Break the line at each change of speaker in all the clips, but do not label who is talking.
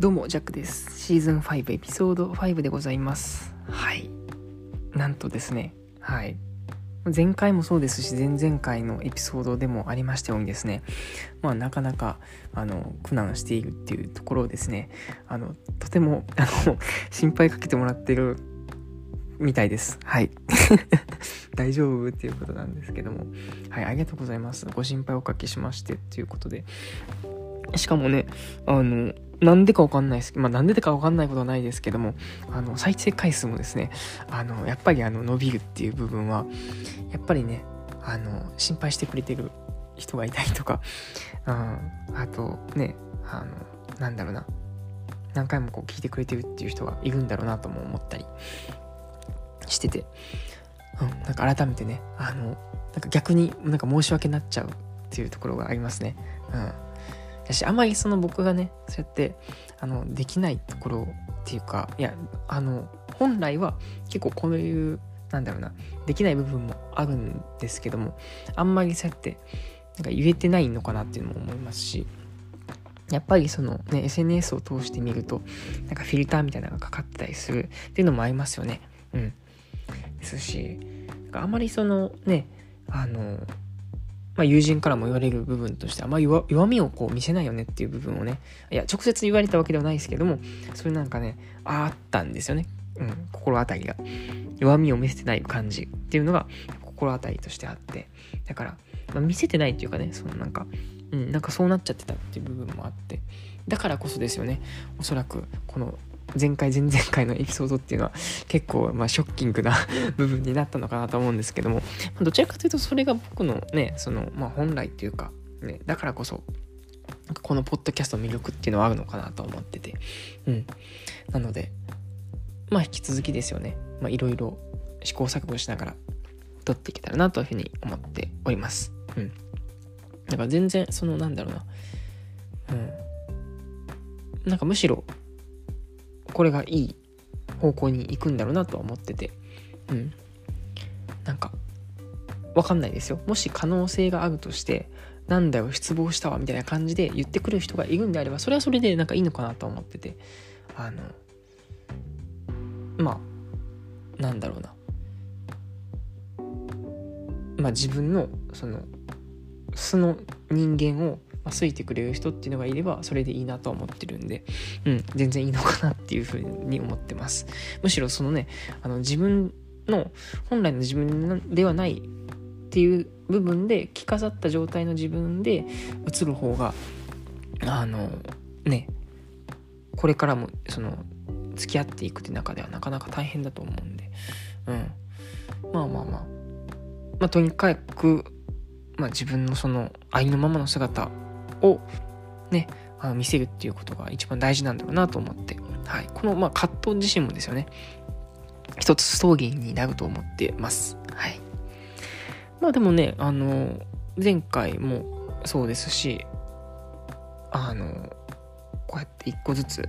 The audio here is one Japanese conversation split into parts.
どうも、ジャックです。シーズン5エピソード5でございます。はい。なんとですね、はい。前回もそうですし、前々回のエピソードでもありましたようにですね、まあ、なかなか、あの、苦難しているっていうところをですね、あの、とても、あの、心配かけてもらってるみたいです。はい。大丈夫っていうことなんですけども。はい、ありがとうございます。ご心配おかけしましてっていうことで。しかもね、あの、なんでかわかんないです。まあ、なんでかわかんないことはないですけども、あの、再生回数もですね、あの、やっぱりあの、伸びるっていう部分は、やっぱりね、あの、心配してくれてる人がいたりとか、うん、あとね、あの、なんだろうな、何回もこう聞いてくれてるっていう人がいるんだろうなとも思ったりしてて、うん、なんか改めてね、あの、なんか逆になんか申し訳になっちゃうっていうところがありますね。うん。だし、あまりその僕がね、そうやって、あの、できないところっていうか、いや、あの、本来は結構こういう、なんだろうな、できない部分もあるんですけども、あんまりそうやって、なんか言えてないのかなっていうのも思いますし、やっぱりそのね、SNS を通してみると、なんかフィルターみたいなのがかかってたりするっていうのもありますよね。うん。ですし、なんかあまりそのね、あの、まあ、友人からも言われる部分としてあんま弱弱みをこう見せないよねっていう部分をねいや直接言われたわけではないですけどもそれなんかねあったんですよね、うん、心当たりが。弱みを見せてない感じっていうのが心当たりとしてあって。だから、まあ、見せてないっていうかねそのなんかうんなんかそうなっちゃってたっていう部分もあって。だからこそですよね。おそらくこの前回前々回のエピソードっていうのは結構まあショッキングな 部分になったのかなと思うんですけどもどちらかというとそれが僕のねそのまあ本来っていうかねだからこそこのポッドキャストの魅力っていうのはあるのかなと思ってて。うん。なのでまあ引き続きですよね。まあいろいろ試行錯誤しながら撮っていけたらなというふうに思っております。うん。だから全然そのなんだろうな。うん。なんかむしろこれがいい方向に行くんだろうなとは思ってて。うん。なんかわかんないですよ。もし可能性があるとしてなんだよ失望したわみたいな感じで言ってくる人がいるんであればそれはそれでなんかいいのかなと思ってて。あのまあなんだろうな。まあ自分のその素の人間をまあ、好いてくれる人っていうのがいればそれでいいなとは思ってるんで、うん、全然いいのかなっていうふうに思ってます。むしろそのねあの自分の本来の自分ではないっていう部分で着飾った状態の自分で映る方があのねこれからもその付き合っていくって中ではなかなか大変だと思うんで、うん、まあまあまあ。まあとにかく、まあ、自分のそのありのままの姿をねあの見せるっていうことが一番大事なんだろうなと思って、はい、このまあ葛藤自身もですよね。一つストーリーになると思ってます。はい。まあでもねあの前回もそうですしあのこうやって一個ずつ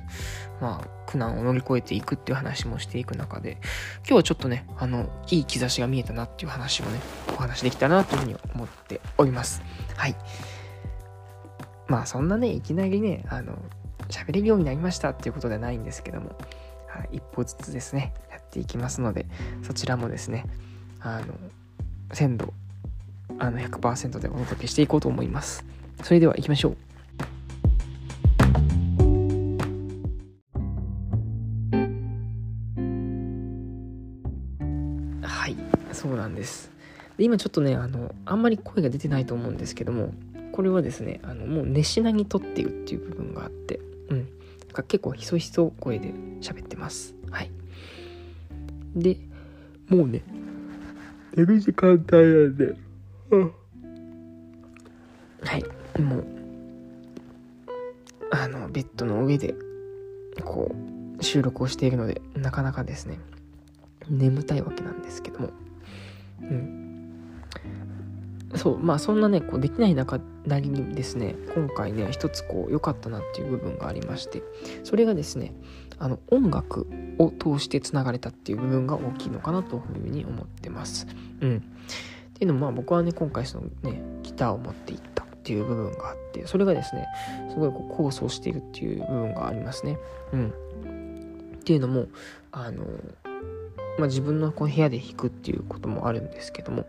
まあ苦難を乗り越えていくっていう話もしていく中で今日はちょっとねあのいい兆しが見えたなっていう話をねお話できたらなというふうに思っております。はい。まあそんなねいきなりねあの喋れるようになりましたっていうことではないんですけども、はい、一歩ずつですねやっていきますのでそちらもですねあの鮮度あの100%でお届けしていこうと思います。それでは行きましょう。はいそうなんです。で今ちょっとねあのあんまり声が出てないと思うんですけどもこれはですねあのもう寝しなに撮っているっていう部分があってうん。か結構ひそひそ声で喋ってます。はい。でもうね寝る時間帯なん。で、うん、はい。もうあのベッドの上でこう収録をしているのでなかなかですね眠たいわけなんですけども。うん。そうまあそんなねこうできない中なりにですね今回ね一つこう良かったなっていう部分がありましてそれがですねあの音楽を通してつながれたっていう部分が大きいのかなというふうに思ってます。うん。っていうのもまあ僕はね今回そのねギターを持っていったっていう部分があってそれがですねすごいこう構想しているっていう部分がありますね。うん、っていうのもあの、まあ、自分のこの部屋で弾くっていうこともあるんですけども、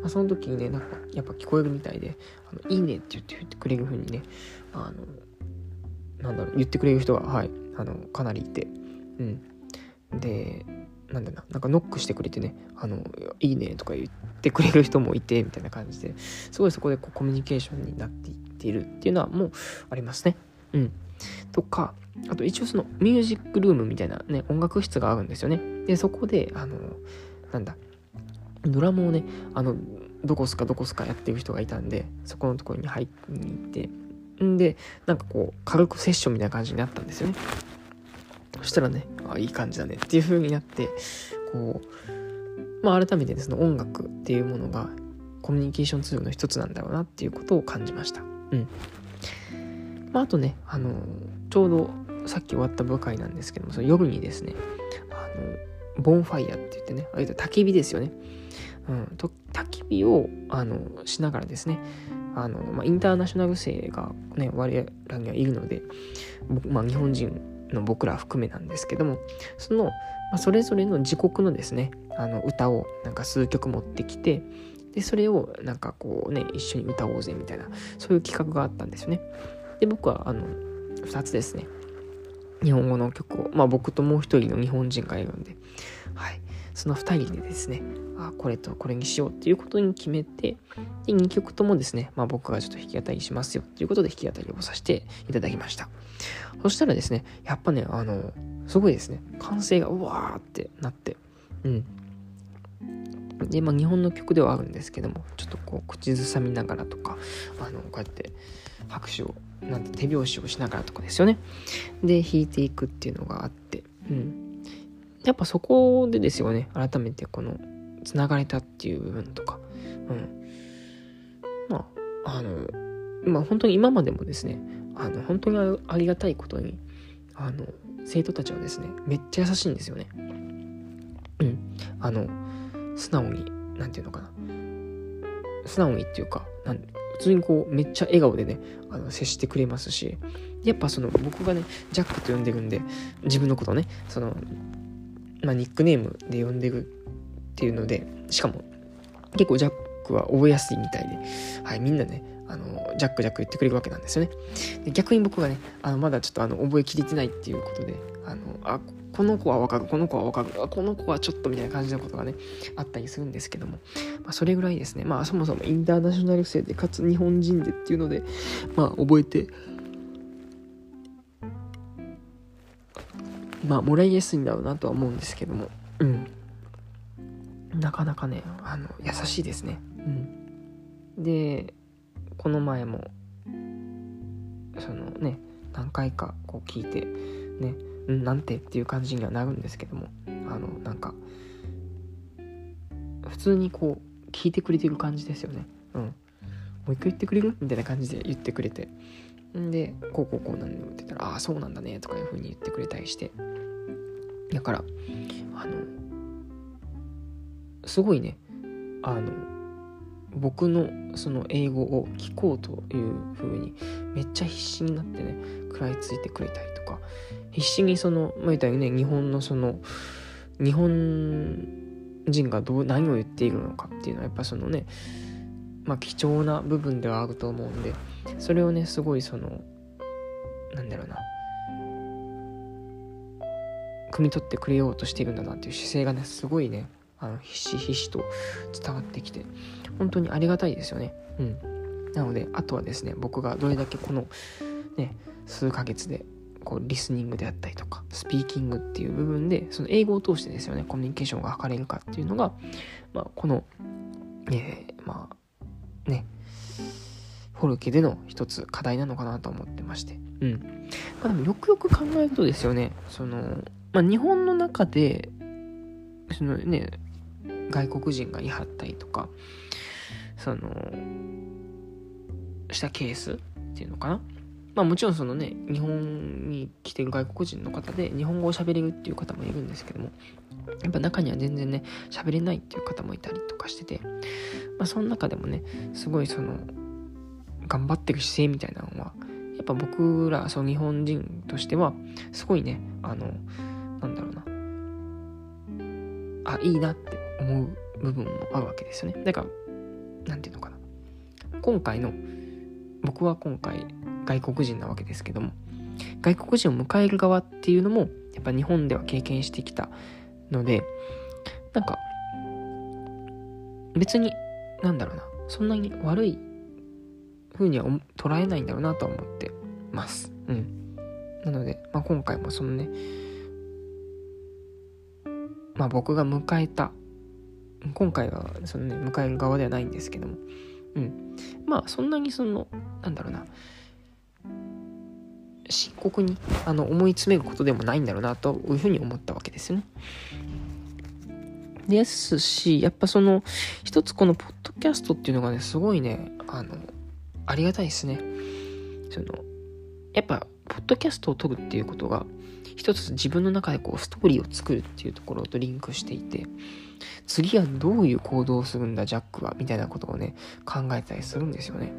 まあ、その時にねなんかやっぱ聞こえるみたいで「あのいいね」って言って言ってくれるふうにねあのなんだろう言ってくれる人がはいあのかなりいてうんでなんだな、なんかノックしてくれてね、あの、いいねとか言ってくれる人もいて、みたいな感じで、すごいそこでこうコミュニケーションになっていっているっていうのはもうありますね。うん。とか、あと一応そのミュージックルームみたいなね、音楽室があるんですよね。で、そこで、あの、なんだ、ドラムをね、あの、どこすかどこすかやってる人がいたんで、そこのところに入って、んで、なんかこう、軽くセッションみたいな感じになったんですよね。そしたらね、あ、いい感じだねっていう風になって、こう、まあ改めてですね、音楽っていうものがコミュニケーションツールの一つなんだろうなっていうことを感じました。うん。まああとね、あの、ちょうどさっき終わった部会なんですけども、その夜にですね、あの、ボンファイヤーって言ってね、ああいう焚き火ですよね。うん、と焚き火をあのしながらですねあの、まあ、インターナショナル生が、ね、我らにはいるので、まあ、日本人の僕ら含めなんですけどもその、まあ、それぞれの自国のですねあの歌をなんか数曲持ってきてでそれをなんかこうね一緒に歌おうぜみたいなそういう企画があったんですよねで僕はあの2つですね日本語の曲をまあ僕ともう一人の日本人がいるんではい。その2人でですねあこれとこれにしようっていうことに決めてで2曲ともですね、まあ、僕がちょっと弾き語りしますよっていうことで弾き語りをさせていただきました。そしたらですね、やっぱね、あの、すごいですね、歓声がうわーってなって、うん。で、まあ、日本の曲ではあるんですけども、ちょっとこう、口ずさみながらとか、あの、こうやって拍手を、なんて手拍子をしながらとかですよね。で、弾いていくっていうのがあって、うん。やっぱそこでですよね、改めてこの、つながれたっていう部分とか、うん。まあ、あの、まあ本当に今までもですね、あの本当にありがたいことにあの生徒たちはですねめっちゃ優しいんですよねうんあの素直に何て言うのかな素直にっていうかなん普通にこうめっちゃ笑顔でねあの接してくれますしやっぱその僕がねジャックと呼んでるんで自分のことねそのまあニックネームで呼んでるっていうのでしかも結構ジャックは覚えやすいみたいではいみんなねあの、ジャックジャック言ってくれるわけなんですよね。で逆に僕がね、あの、まだちょっとあの、覚えきれてないっていうことで、あの、あ、この子はわかる、この子はわかる、この子はちょっとみたいな感じのことがね、あったりするんですけども、まあ、それぐらいですね、まあ、そもそもインターナショナル生で、かつ日本人でっていうので、まあ、覚えて、まあ、もらいやすいんだろうなとは思うんですけども、うん。なかなかね、あの、優しいですね。うん。で、この前もそのね何回かこう聞いてねんなんてっていう感じにはなるんですけどもあのなんか普通にこう聞いてくれてる感じですよね。うん。もう一回言ってくれる？みたいな感じで言ってくれて。んでこうこうこうなんのって言ったらああそうなんだねとかいう風に言ってくれたりして。だからあのすごいねあの僕のその英語を聞こうという風にめっちゃ必死になってね食らいついてくれたりとか必死にそのまあ言ったよね日本のその日本人がどう何を言っているのかっていうのはやっぱそのねまあ貴重な部分ではあると思うんでそれをねすごいそのなんだろうな汲み取ってくれようとしているんだなっていう姿勢がねすごいねあのひしひしと伝わってきて本当にありがたいですよね。うん。なのであとはですね僕がどれだけこのね数ヶ月でこうリスニングであったりとかスピーキングっていう部分でその英語を通してですよねコミュニケーションが図れるかっていうのが、まあ、この、えー、まあねフォルケでの一つ課題なのかなと思ってまして。うん。まあでもよくよく考えるとですよねそのまあ日本の中でそのね外国人がいはったりとかそのしたケースっていうのかな。まあもちろんそのね日本に来てる外国人の方で日本語を喋れるっていう方もいるんですけどもやっぱ中には全然ね喋れないっていう方もいたりとかしててまあその中でもねすごいその頑張ってる姿勢みたいなのはやっぱ僕らその日本人としてはすごいねあのあいいなって思う部分もあるわけですよね。だから何て言うのかな。今回の僕は今回外国人なわけですけども外国人を迎える側っていうのもやっぱ日本では経験してきたのでなんか別になんだろうなそんなに悪い風には捉えないんだろうなとは思ってます。うん。なので、まあ、今回もそのねまあ僕が迎えた今回はそのね迎える側ではないんですけどもうんまあそんなにそのなんだろうな深刻にあの思い詰めることでもないんだろうなというふうに思ったわけですね。ですし、やっぱその、一つこのポッドキャストっていうのがね、すごいね、あの、ありがたいですね。その、やっぱ、ポッドキャストを撮るっていうことが、一つ自分の中でこう、ストーリーを作るっていうところとリンクしていて、次はどういう行動をするんだ、ジャックは、みたいなことをね、考えたりするんですよね。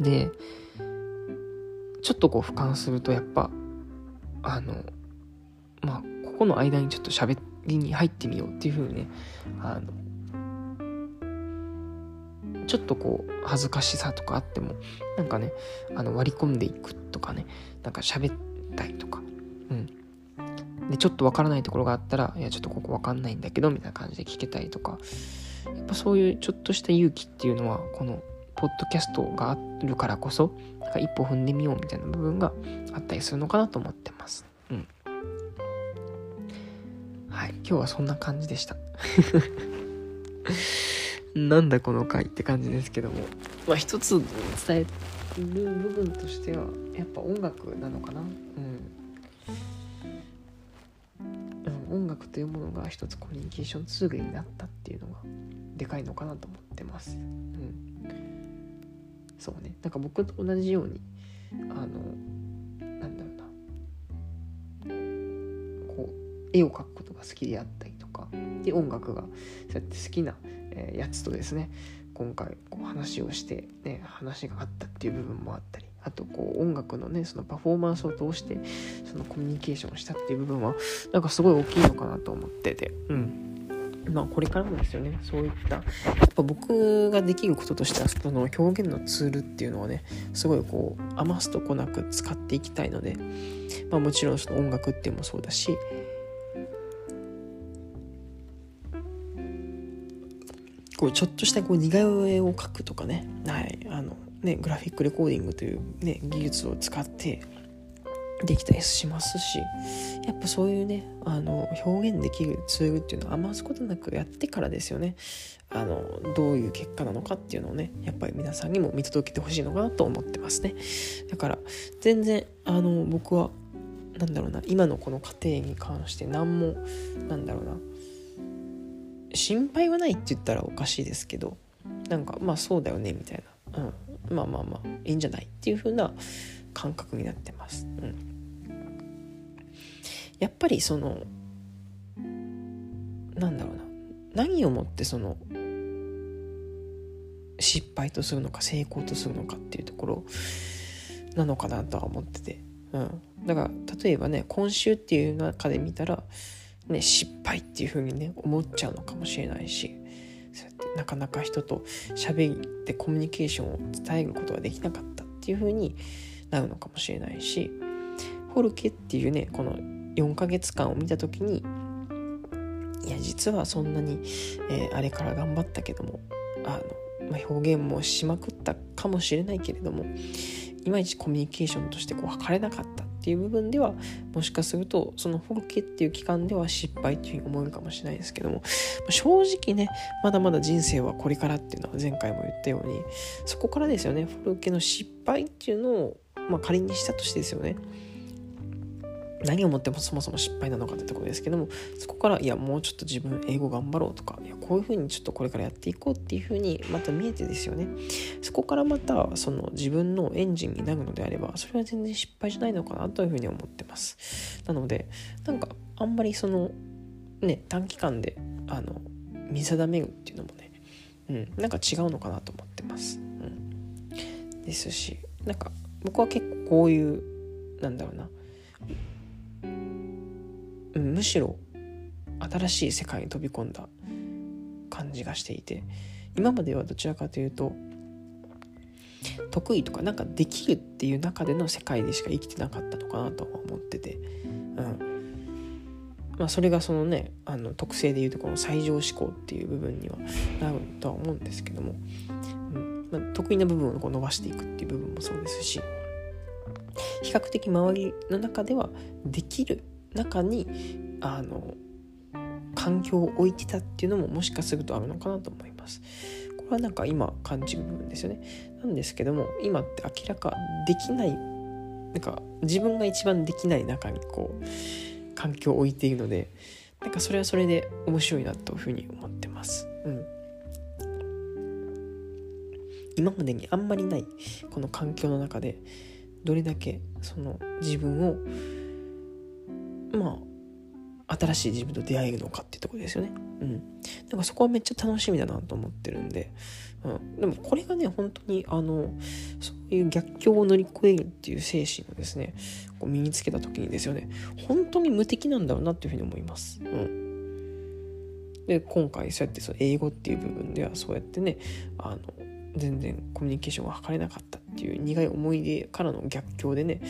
で、ちょっとこう俯瞰するとやっぱあのまあここの間にちょっと喋りに入ってみようっていう風にねあのちょっとこう恥ずかしさとかあってもなんかねあの割り込んでいくとかねなんか喋ったりとかうんでちょっとわからないところがあったらいやちょっとここわかんないんだけどみたいな感じで聞けたりとかやっぱそういうちょっとした勇気っていうのはこのポッドキャストがあるからこそなんか一歩踏んでみようみたいな部分があったりするのかなと思ってます。うん。はい、今日はそんな感じでした。なんだこの回って感じですけども、まあ一つ伝える部分としては、やっぱ音楽なのかな。うん。音楽というものが一つコミュニケーションツールになったっていうのがでかいのかなと思ってます。うんそうねなんか僕と同じようにあのなんだろうなこう絵を描くことが好きであったりとかで音楽がそうやって好きな、え、やつとですね今回こう話をして、ね、話があったっていう部分もあったりあとこう音楽のねそのパフォーマンスを通してそのコミュニケーションをしたっていう部分はなんかすごい大きいのかなと思ってて。うん。まあこれからもですよね。そういったやっぱ僕ができることとしてはその表現のツールっていうのをねすごいこう余すとこなく使っていきたいのでまあもちろんその音楽っていうのもそうだしこうちょっとしたこう似顔絵を描くとかね,、はい、あのねグラフィックレコーディングという、ね、技術を使ってできたりしますし。やっぱそういうねあの表現できるツールっていうのは余すことなくやってからですよね。あのどういう結果なのかっていうのをねやっぱり皆さんにも見届けてほしいのかなと思ってますね。だから全然あの僕はなんだろうな今のこの家庭に関して何もなんだろうな心配はないって言ったらおかしいですけどなんかまあそうだよねみたいな、うん、まあまあまあいいんじゃないっていう風な感覚になってます。うん、やっぱりそのなんだろうな。何をもってその失敗とするのか成功とするのかっていうところなのかなとは思ってて、うん、だから例えばね今週っていう中で見たら、ね、失敗っていうふうにね思っちゃうのかもしれないしそうやってなかなか人と喋ってコミュニケーションを伝えることができなかったっていうふうになるのかもしれないしフォルケっていうねこの4ヶ月間を見た時にいや実はそんなに、えー、あれから頑張ったけどもあの、まあ、表現もしまくったかもしれないけれどもいまいちコミュニケーションとしてこう測れなかったっていう部分ではもしかするとそのフォルケっていう期間では失敗っていうふうに思えるかもしれないですけども正直ねまだまだ人生はこれからっていうのは前回も言ったようにそこからですよね。フォルケの失敗っていうのをまあ、仮にしたとしてですよね。何をもってもそもそも失敗なのかってところですけどもそこからいやもうちょっと自分英語頑張ろうとかいやこういうふうにちょっとこれからやっていこうっていうふうにまた見えてですよね。そこからまたその自分のエンジンになるのであればそれは全然失敗じゃないのかなというふうに思ってます。なのでなんかあんまりそのね短期間であの見定めるっていうのもねうんなんか違うのかなと思ってます。うん。ですしなんか僕は結構こういうなんだろうな、むしろ新しい世界に飛び込んだ感じがしていて今まではどちらかというと得意とかなんかできるっていう中での世界でしか生きてなかったのかなとは思ってて、うん。まあ、それがそのねあの特性でいうとこの最上志向っていう部分にはなるとは思うんですけども、うん。まあ、得意な部分をこう伸ばしていくっていう部分もそうですし比較的周りの中ではできる中にあの環境を置いてたっていうのももしかするとあるのかなと思います。これはなんか今感じる部分ですよね。なんですけども今って明らかできないなんか自分が一番できない中にこう環境を置いているのでなんかそれはそれで面白いなというふうに思ってます。うん。今までにあんまりないこの環境の中でどれだけその自分をまあ新しい自分と出会えるのかっていうとこですよね。うん。なんかそこはめっちゃ楽しみだなと思ってるんで、うん。でもこれがね、本当にあの、そういう逆境を乗り越えるっていう精神をですね、こう身につけた時にですよね、本当に無敵なんだろうなっていうふうに思います。うん。で、今回そうやってその英語っていう部分ではそうやってね、あの、全然コミュニケーションが図れなかったっていう苦い思い出からの逆境でね、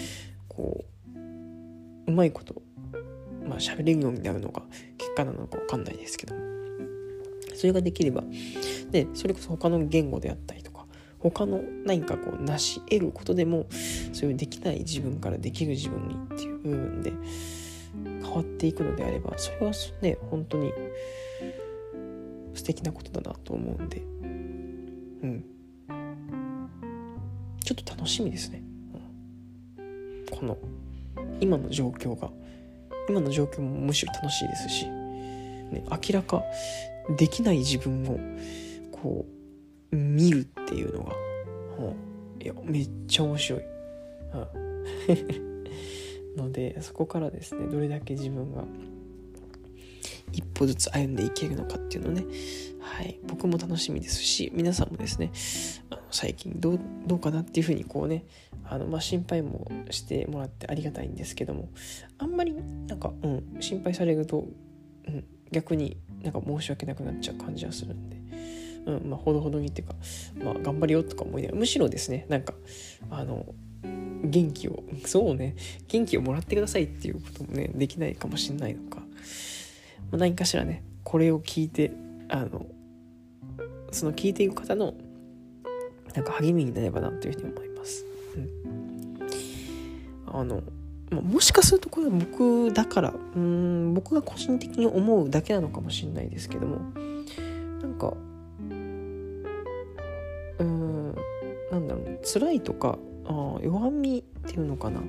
こう、うまいことまあ喋れるようになるのか結果なのか分かんないですけどそれができればでそれこそ他の言語であったりとか他の何かこう成し得ることでもそういうできない自分からできる自分にっていう部分で変わっていくのであればそれはね本当に素敵なことだなと思うんで。うん。ょっと楽しみですね、うん、この今の状況が。今の状況もむしろ楽しいですし、ね、明らかできない自分をこう見るっていうのが、はあ、いやめっちゃ面白い。はあ のでそこからですねどれだけ自分が一歩ずつ歩んでいけるのかっていうのね、はい、僕も楽しみですし皆さんもですね最近どうどうかなっていうふうにこうねあの、まあ、心配もしてもらってありがたいんですけどもあんまりなんか、うん、心配されると、うん、逆になんか申し訳なくなっちゃう感じはするんで。うん、まあ、ほどほどにっていうか、まあ、頑張りよとか思いながら、むしろですね、なんか、あの、元気を、そうね、元気をもらってくださいっていうこともね、できないかもしれないのか、まあ、何かしらね、これを聞いて、あの、その聞いていく方の、なんか励みになればなというふうに思います。うん。あの、もしかするとこれは僕だからうん僕が個人的に思うだけなのかもしれないですけどもなんかうんなんだろう辛いとかあ弱みっていうのかな。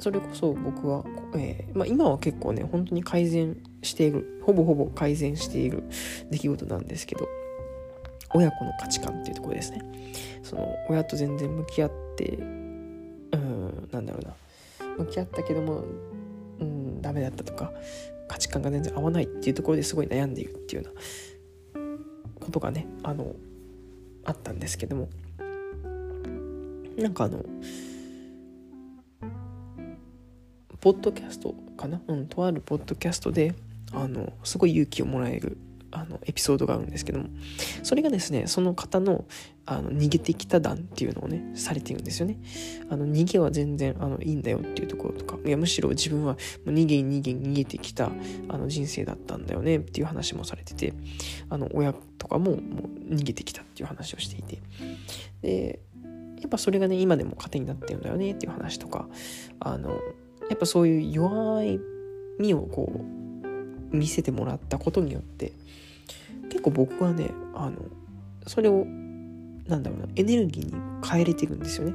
それこそ僕は、えーまあ、今は結構ね本当に改善しているほぼほぼ改善している出来事なんですけど。親子の価値観っていうところですね。その親と全然向き合ってうんなんだろうな。向き合ったけどもうんダメだったとか価値観が全然合わないっていうところですごい悩んでいるっていうようなことがねあのあったんですけども。なんかあのポッドキャストかな？うんとあるポッドキャストであのすごい勇気をもらえるあのエピソードがあるんですけども。それがですねその方のあの逃げてきた談っていうのをねされてるんですよね。あの逃げは全然あのいいんだよっていうところとかいやむしろ自分は逃げ逃げ逃げてきたあの人生だったんだよねっていう話もされててあの親とかももう逃げてきたっていう話をしていて。でやっぱそれがね今でも糧になってるんだよねっていう話とかあのやっぱそういう弱い身をこう見せてもらったことによって結構僕はねあのそれをなんだろうなエネルギーに変えれていくんですよね。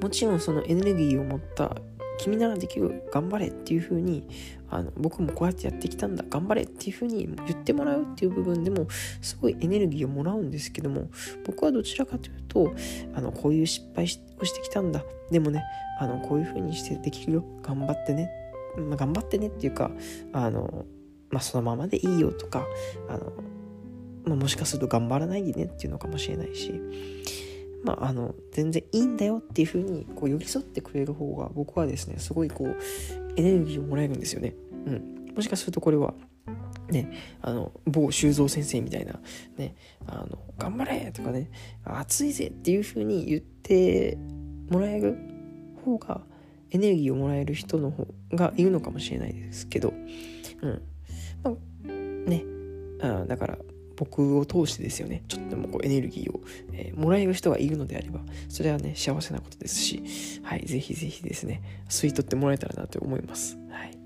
もちろんそのエネルギーを持った君ならできる頑張れっていう風にあの僕もこうやってやってきたんだ頑張れっていう風に言ってもらうっていう部分でもすごいエネルギーをもらうんですけども僕はどちらかというとあのこういう失敗をしてきたんだ。でもねあのこういう風にしてできるよ。頑張ってね、まあ、頑張ってねっていうかあのまあ、そのままでいいよとかあの、まあ、もしかすると頑張らないでねっていうのかもしれないしまあ、あの全然いいんだよっていう風にこう寄り添ってくれる方が僕はですねすごいこうエネルギーをもらえるんですよね。うん、もしかするとこれはね、あの某修造先生みたいな、ね、あの頑張れとかね暑いぜっていう風に言ってもらえる方がエネルギーをもらえる人の方がいるのかもしれないですけど、うん。まあ、ね。あだから僕を通してですよね。ちょっとでもこうエネルギーを、えー、もらえる人がいるのであればそれはね幸せなことですしはいぜひぜひですね吸い取ってもらえたらなと思います。はい。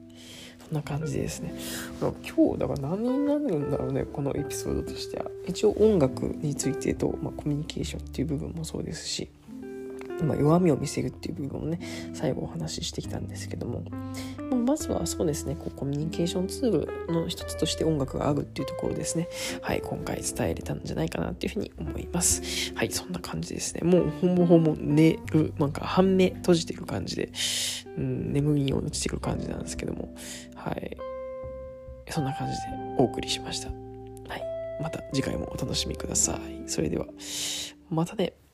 そんな感じですね。今日だから何になるんだろうねこのエピソードとしては。一応音楽についてと、まあ、コミュニケーションっていう部分もそうですし。まあ、弱みを見せるっていう部分をね最後お話ししてきたんですけども、まあ、まずはそうですねこうコミュニケーションツールの一つとして音楽があるっていうところですね。はい今回伝えれたんじゃないかなっていうふうに思います。はいそんな感じですね。もうほぼほぼ寝るなんか半目閉じてる感じで、うん、眠りに落ちてる感じなんですけども。はい。そんな感じでお送りしました。はい。また次回もお楽しみください。それではまたね。